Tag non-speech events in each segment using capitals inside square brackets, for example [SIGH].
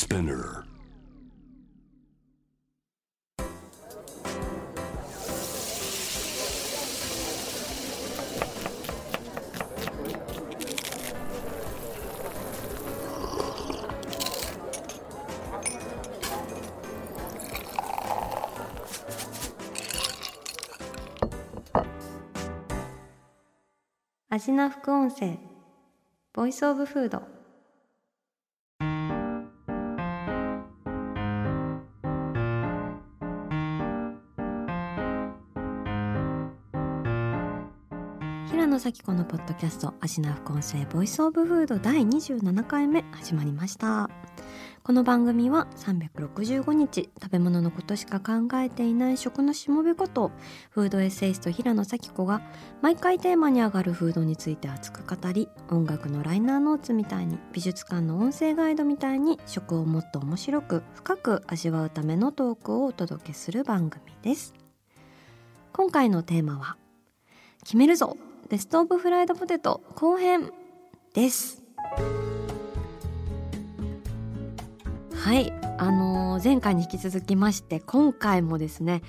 Spinner. 味な副音声Voice of Food 平野咲子のポッドキャスト味な副音声 Voice of Food 第27回目始まりました。この番組は365日食べ物のことしか考えていない食のしもべことフードエッセイスト平野咲子が毎回テーマに上がるフードについて熱く語り音楽のライナーノーツみたいに美術館の音声ガイドみたいに食をもっと面白く深く味わうためのトークをお届けする番組です。今回のテーマは決めるぞ！ベストオブフライドポテト後編です。あの前回に引き続きまして今回もですね、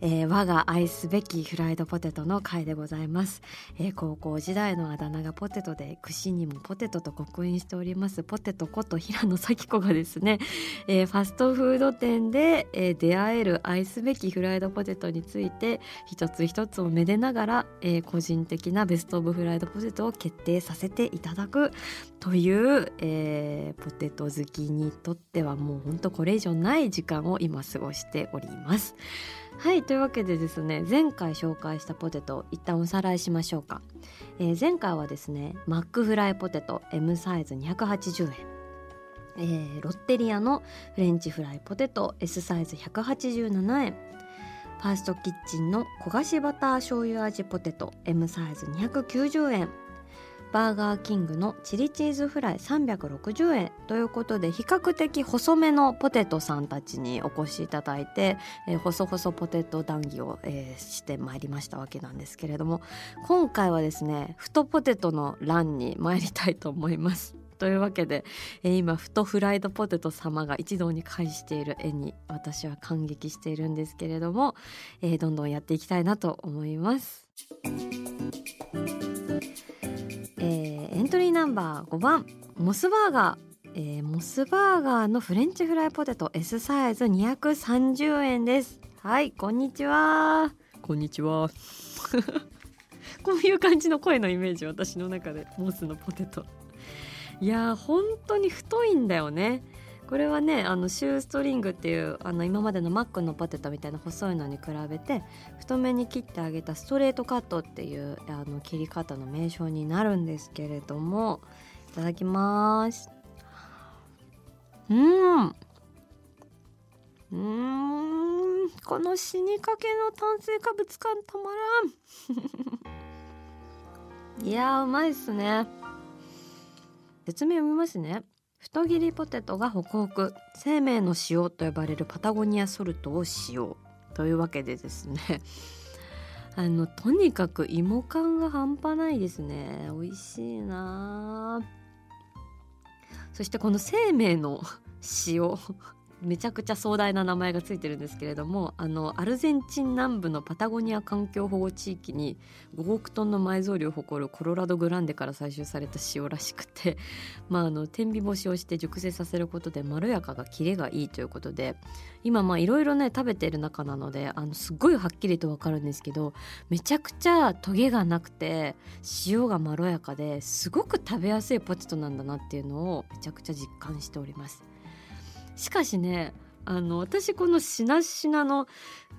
えー我が愛すべきフライドポテトの回でございます、えー高校時代のあだ名がポテトで串にもポテトと刻印しております。ポテトこと平野咲子がですね、えーファストフード店で、え出会える愛すべきフライドポテトについて一つ一つをめでながら、え個人的なベストオブフライドポテトを決定させていただくという、えポテト好きにとってはもうほんとこれ以上ない時間を今過ごしております。はいというわけでですね前回紹介したポテト一旦おさらいしましょうか、えー前回はですねマックフライポテト M サイズ280円。えーロッテリアのフレンチフライポテト S サイズ187円。ファーストキッチンの焦がしバター醤油味ポテト M サイズ290円。バーガーキングのチリチーズフライ360円ということで比較的細めのポテトさんたちにお越しいただいて、えー細々ポテト談義を、えーしてまいりましたわけなんですけれども今回はですね太ポテトの欄に参りたいと思います。[LAUGHS] というわけで、えー今太フライドポテト様が一堂に会している絵に私は感激しているんですけれども、えーどんどんやっていきたいなと思います。えーエントリーナンバー5番。モスバーガー、えーモスバーガーのフレンチフライポテト。S サイズ。230円です。はいこんにちは。こんにちは。[LAUGHS] こういう感じの声のイメージ私の中で。モスのポテト。いやー本当に太いんだよね。これはねあのシューストリングっていうあの今までのマックのポテトみたいな細いのに比べて太めに切ってあげたストレートカットっていうあの切り方の名称になるんですけれどもいただきます。うん。うん。この死にかけの炭水化物感たまらん。[LAUGHS] いやうまいっすね。説明読みますね。太切りポテトがホクホク生命の塩と呼ばれるパタゴニアソルトを使用というわけでですね。[LAUGHS] あのとにかく芋感が半端ないですね。美味しいなそしてこの生命の塩。めちゃくちゃ壮大な名前がついてるんですけれどもあのアルゼンチン南部のパタゴニア環境保護地域に5億トンの埋蔵量を誇るコロラドグランデから採集された塩らしくて、[LAUGHS] まあ、あの天日干しをして熟成させることでまろやかがキレがいいということで今まあいろいろね食べてる中なのであのすごいはっきりとわかるんですけどめちゃくちゃトゲがなくて塩がまろやかですごく食べやすいポテトなんだなっていうのをめちゃくちゃ実感しております。しかしねあの私このしなしなの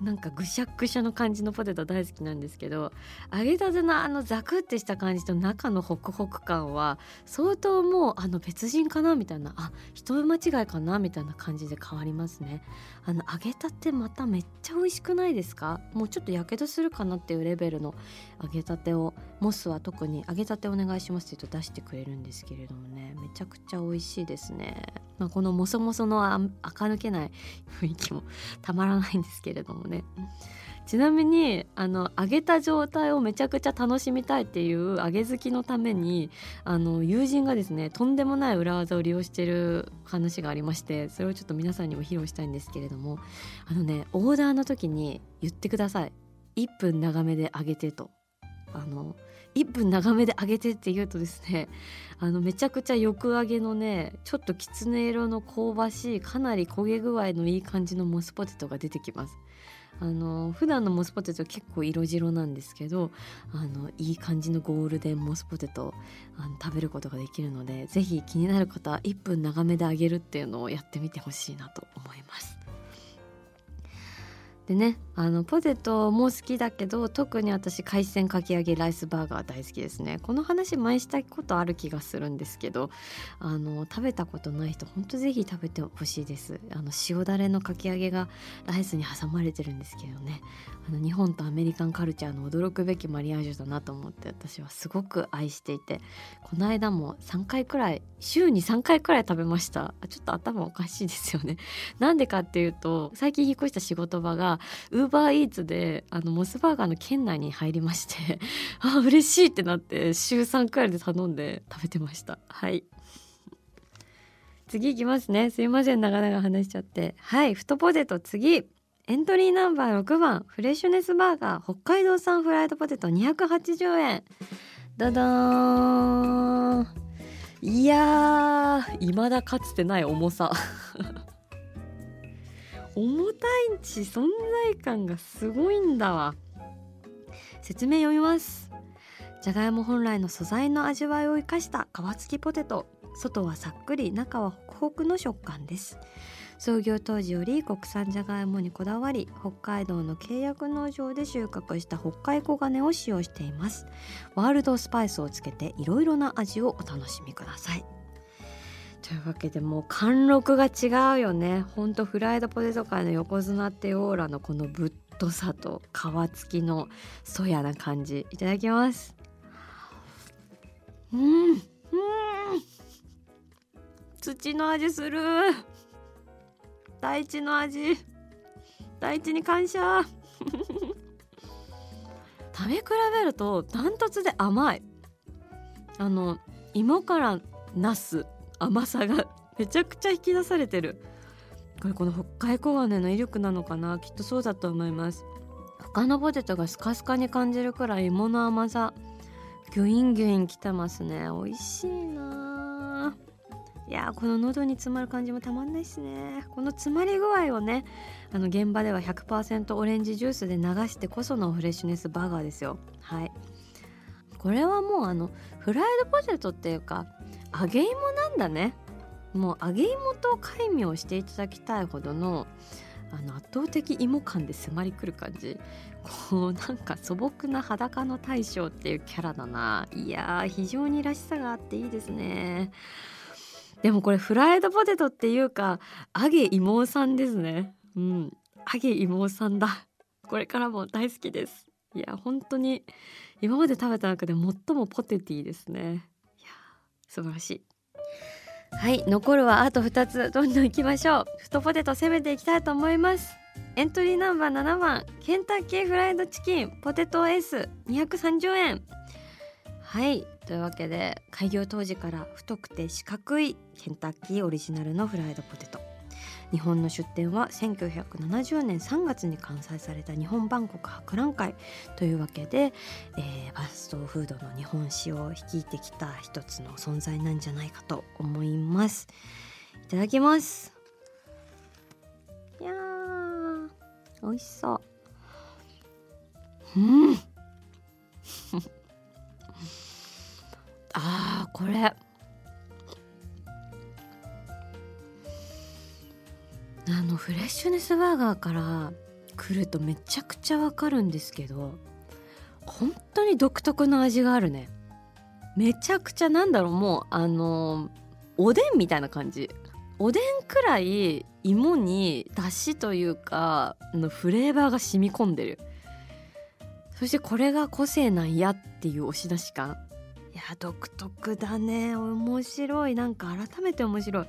なんかぐしゃぐしゃの感じのポテト大好きなんですけど揚げたてのあのザクってした感じと中のホクホク感は相当もうあの別人かなみたいなあ人間違いかなみたいな感じで変わりますね。あの揚げたてまためっちゃ美味しくないですか？もうちょっとやけどするかなっていうレベルの揚げたてをモスは特に揚げたてお願いしますって言うと出してくれるんですけれどもね。めちゃくちゃ美味しいですね、まあ、このモソモソのあ垢抜けない雰囲気もたまらないんですけれどもね。ちなみにあの揚げた状態をめちゃくちゃ楽しみたいっていう揚げ好きのためにあの友人がですねとんでもない裏技を利用してる話がありましてそれをちょっと皆さんにも披露したいんですけれどもあのねオーダーの時に言ってください。1分長めで揚げてと。あの1分長めで揚げてって言うとですねあのめちゃくちゃよく揚げのねちょっときつね色の香ばしいかなり焦げ具合のいい感じのモスポテトが出てきます。あの普段のモスポテト結構色白なんですけどあのいい感じのゴールデンモスポテトあの食べることができるので是非気になる方は1分長めで揚げるっていうのをやってみてほしいなと思います。でねあのポテトも好きだけど特に私海鮮かき揚げライスバーガー大好きですね。この話前したことある気がするんですけどあの食べたことない人ほんとぜひ食べてほしいです。あの塩だれのかき揚げがライスに挟まれてるんですけどね。あの日本とアメリカンカルチャーの驚くべきマリアージュだなと思って私はすごく愛していてこの間も3回くらい週に3回くらい食べました。ちょっと頭おかしいですよね。なんでかっていうと最近引っ越した仕事場がウーバーイーツであのモスバーガーの県内に入りまして [LAUGHS] あ嬉しいってなって週3くらいで頼んで食べてました。はい。次いきますね。すいません長々話しちゃって。はい。太ポテト次。エントリーナンバー6番。フレッシュネスバーガー北海道産フライドポテト。280円。ダダーン。いやー未だかつてない重さ。[LAUGHS] 重たいし存在感がすごいんだわ。説明読みます。じゃがいも本来の素材の味わいを生かした皮付きポテト。外はさっくり中はホクホクの食感です。創業当時より国産じゃがいもにこだわり北海道の契約農場で収穫した北海黄金を使用しています。ワールドスパイスをつけていろいろな味をお楽しみください。というわけでもう貫禄が違うよね。ほんとフライドポテト界の横綱ってオーラのこのぶっとさと皮付きのそやな感じ。いただきます。うん。うん。土の味する。大地の味。大地に感謝。[LAUGHS] 食べ比べるとダントツで甘い。あの芋からナス。甘さが [LAUGHS] めちゃくちゃ引き出されてる。これこの北海黄金の威力なのかな？きっとそうだと思います。他のポテトがスカスカに感じるくらい芋の甘さ。ギュインギュインきてますね。美味しいな。いやこの喉に詰まる感じもたまんないですね。この詰まり具合をねあの現場では100%オレンジジュースで流してこそのフレッシュネスバーガーですよ。はい。これはもうあのフライドポテトっていうか揚げ芋なんだねもう揚げ芋と戒名していただきたいほどのあの圧倒的芋感で迫りくる感じこうなんか素朴な裸の大将っていうキャラだないやー非常にらしさがあっていいですねでもこれフライドポテトっていうか揚げ芋さんですねうん揚げ芋さんだこれからも大好きですいや本当に今まで食べた中で最もポテティですね素晴らしいはい残るはあと2つ。どんどんいきましょう。太ポテト攻めていきたいと思います。エントリーナンバー7番。ケンタッキーフライドチキン。ポテトエース。230円。はいというわけで開業当時から太くて四角いケンタッキーオリジナルのフライドポテト。日本の出店は1970年3月に開催された日本万国博覧会というわけで、えー、ファストフードの日本史を率いてきた一つの存在なんじゃないかと思います。いただきます。いやー美味しそう。うん。[LAUGHS] あーこれ。のフレッシュネスバーガーから来るとめちゃくちゃわかるんですけど本当に独特の味があるね。めちゃくちゃなんだろうもうあのおでんみたいな感じ。おでんくらい芋にだしというかのフレーバーが染み込んでる。そしてこれが個性なんやっていう押し出し感。や独特だね。面白い。なんか改めて面白い。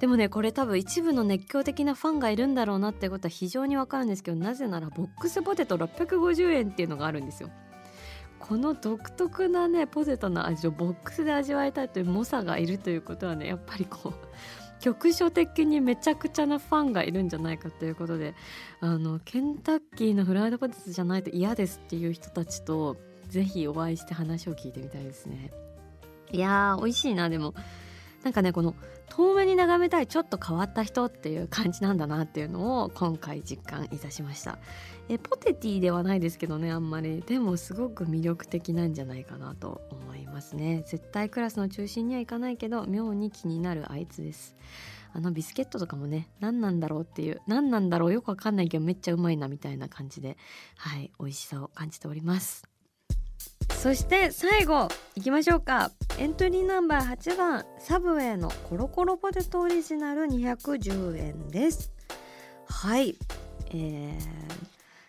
でもねこれ多分一部の熱狂的なファンがいるんだろうなってことは非常にわかるんですけどなぜならボックスポテト650円っていうのがあるんですよ。この独特なねポテトの味をボックスで味わいたいという猛者がいるということはねやっぱりこう局所的にめちゃくちゃなファンがいるんじゃないかということであのケンタッキーのフライドポテトじゃないと嫌ですっていう人たちとぜひお会いして話を聞いてみたいですね。いやー美味しいな。でもなんかねこの遠目に眺めたいちょっと変わった人っていう感じなんだなっていうのを今回実感いたしました。えポテティではないですけどねあんまり。でもすごく魅力的なんじゃないかなと思いますね。絶対クラスの中心にはいかないけど妙に気になるあいつです。あのビスケットとかもね何なんだろうっていう何なんだろうよくわかんないけどめっちゃうまいなみたいな感じではい美味しさを感じております。そして最後いきましょうか。エントリーナンバー8番サブウェイのコロコロポテトオリジナル210円です。はい。え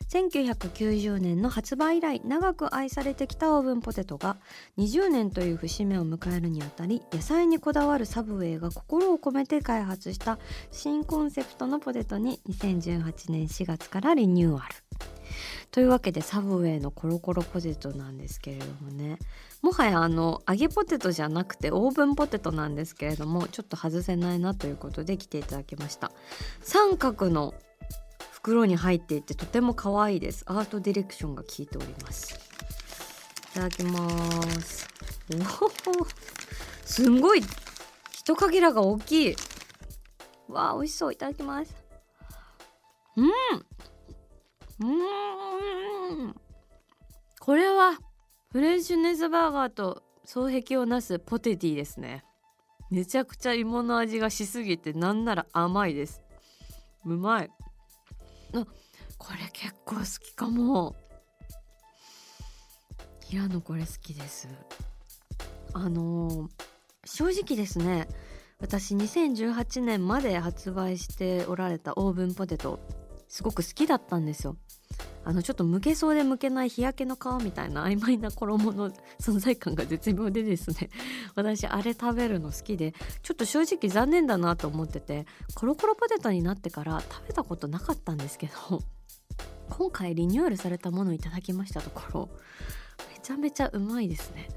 ー、1990年の発売以来長く愛されてきたオーブンポテトが20年という節目を迎えるにあたり野菜にこだわるサブウェイが心を込めて開発した新コンセプトのポテトに2018年4月からリニューアル。というわけでサブウェイのコロコロポテトなんですけれどもね。もはやあの揚げポテトじゃなくてオーブンポテトなんですけれどもちょっと外せないなということで来ていただきました。三角の袋に入っていてとても可愛いです。アートディレクションが効いております。いただきます。おおすんごい一かけらが大きい。わあ美味しそう。いただきます。うん。うん。これはフレンチネスバーガーと双璧をなすポテティですね。めちゃくちゃ芋の味がしすぎてなんなら甘いです。うまい。あこれ結構好きかも。平野これ好きです。あのー、正直ですね私2018年まで発売しておられたオーブンポテトすごく好きだったんですよ。あのちょっと剥けそうで剥けない日焼けの皮みたいな曖昧な衣の存在感が絶妙でですね。[LAUGHS] 私あれ食べるの好きでちょっと正直残念だなと思っててコロコロポテトになってから食べたことなかったんですけど [LAUGHS] 今回リニューアルされたものをいただきましたところめちゃめちゃうまいですね。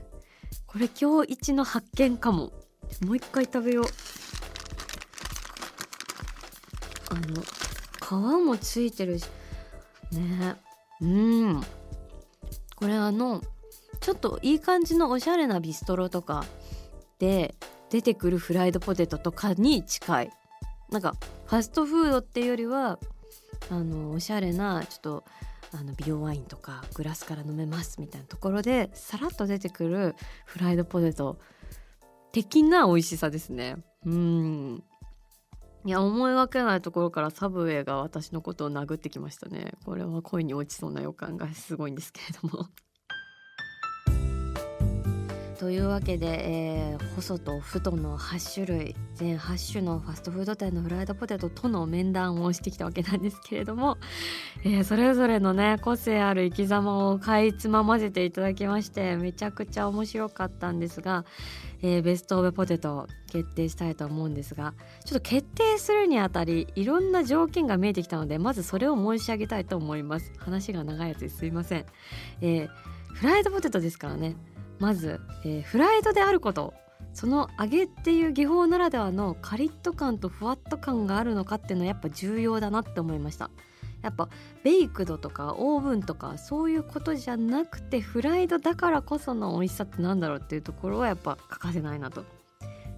これ今日一の発見かも。もう一回食べよう。あの皮もついてるし。ね。うん。これあのちょっといい感じのおしゃれなビストロとかで出てくるフライドポテトとかに近い。なんかファストフードっていうよりはあのおしゃれなちょっとあの美容ワインとかグラスから飲めますみたいなところでさらっと出てくるフライドポテト。的な美味しさですね。うん。いや思いがけないところからサブウェイが私のことを殴ってきましたね。これは恋に落ちそうな予感がすごいんですけれども。[LAUGHS] というわけで、えー、細と太の8種類全8種のファストフード店のフライドポテトとの面談をしてきたわけなんですけれども、えー、それぞれのね個性ある生き様をかいつままぜていただきましてめちゃくちゃ面白かったんですが、えー、ベスト・オブ・ポテトを決定したいと思うんですがちょっと決定するにあたりいろんな条件が見えてきたのでまずそれを申し上げたいと思います。話が長いやつですいません、えー、フライドポテトですからね。まず、えー、フライドであることその揚げっていう技法ならではのカリッと感とふわっと感があるのかっていうのはやっぱ重要だなって思いました。やっぱベイクドとかオーブンとかそういうことじゃなくてフライドだからこその美味しさってなんだろうっていうところはやっぱ欠かせないなと。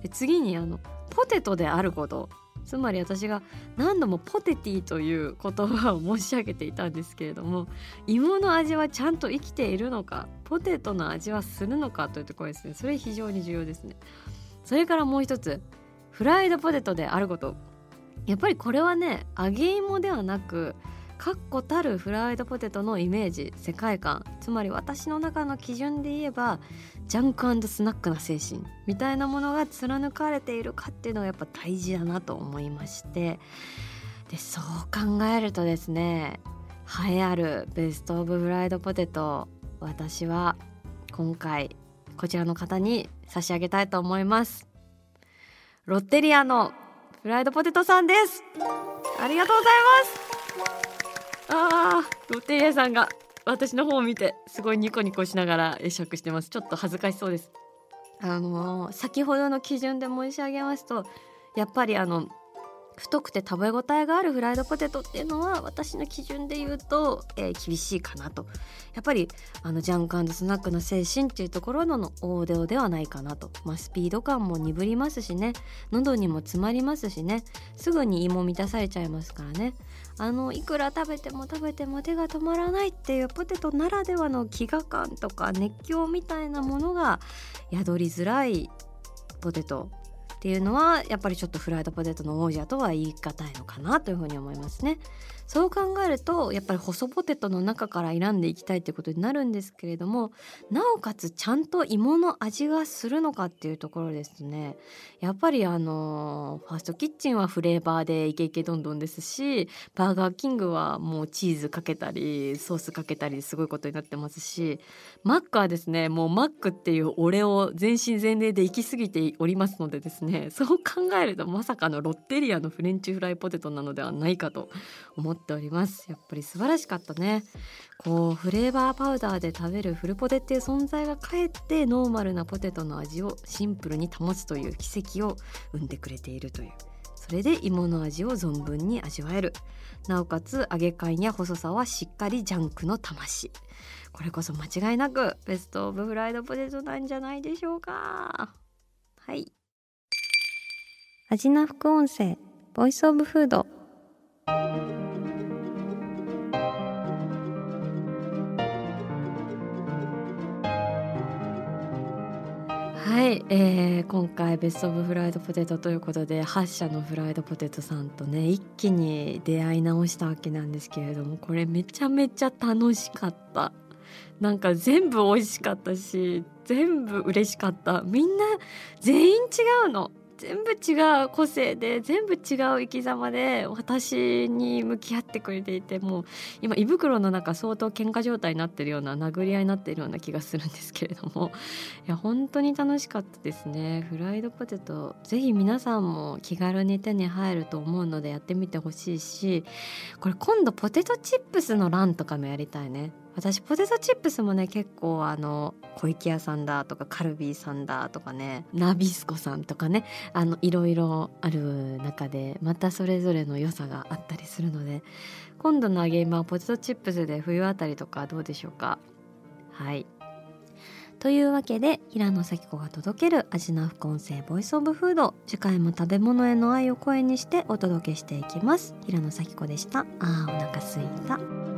で次にあのポテトであること。つまり私が何度もポテティという言葉を申し上げていたんですけれども芋の味はちゃんと生きているのかポテトの味はするのかというところですね。それ非常に重要ですね。それからもう一つフライドポテトであること。やっぱりこれはね揚げ芋ではなく確固たるフライドポテトのイメージ世界観。つまり私の中の基準で言えばジャンクスナックな精神みたいなものが貫かれているかっていうのがやっぱ大事だなと思いまして。でそう考えるとですね栄えあるベスト・オブ・フライドポテト私は今回こちらの方に差し上げたいと思います。ロッテリアのフライドポテトさんです。ありがとうございます。あーロッテリアさんが私の方を見てすごいニコニコしながら会釈してます。ちょっと恥ずかしそうです。あのー、先ほどの基準で申し上げますとやっぱりあの太くて食べ応えがあるフライドポテトっていうのは私の基準で言うと、えー、厳しいかなと。やっぱりあのジャンクスナックの精神っていうところのオーデオではないかなと、まあ、スピード感も鈍りますしね。喉にも詰まりますしね。すぐに胃も満たされちゃいますからね。あのいくら食べても食べても手が止まらないっていうポテトならではの飢餓感とか熱狂みたいなものが宿りづらいポテトっていうのはやっぱりちょっとフライドポテトの王者とは言い難いのかなというふうに思いますね。そう考えるとやっぱり細ポテトの中から選んでいきたいってことになるんですけれどもなおかつちゃんと芋の味がするのかっていうところですねやっぱりあのファーストキッチンはフレーバーでイケイケどんどんですしバーガーキングはもうチーズかけたりソースかけたりすごいことになってますしマックはですね。もうマックっていう俺を全身全霊で行き過ぎておりますのでですね。[LAUGHS] そう考えるとまさかのロッテリアのフレンチフライポテトなのではないかと思っております。やっぱり素晴らしかったね。こうフレーバーパウダーで食べるフルポテっていう存在がかえってノーマルなポテトの味をシンプルに保つという奇跡を生んでくれているという。それで芋の味を存分に味わえる。なおかつ揚げ感や細さはしっかりジャンクの魂。これこそ間違いなくベストオブフライドポテトなんじゃないでしょうか。はい。味な副音声ボイスオブフード。はい、えー、今回ベスト・オブ・フライド・ポテトということで8社のフライドポテトさんとね一気に出会い直したわけなんですけれどもこれめちゃめちゃ楽しかった。なんか全部美味しかったし全部嬉しかった。みんな全員違うの。全部違う個性で全部違う生き様で私に向き合ってくれていてもう今胃袋の中相当喧嘩状態になってるような殴り合いになってるような気がするんですけれども。いや本当に楽しかったですね。フライドポテト。ぜひ皆さんも気軽に手に入ると思うのでやってみてほしいし。これ今度ポテトチップスのランとかもやりたいね。私ポテトチップスもね結構あの小池屋さんだとかカルビーさんだとかねナビスコさんとかねあのいろいろある中でまたそれぞれの良さがあったりするので今度の揚げ芋はポテトチップスで冬あたりとかどうでしょうか。はい。というわけで平野咲子が届ける味の副音声ボイスオブフード次回も食べ物への愛を声にしてお届けしていきます。平野咲子でした。あーお腹すいた。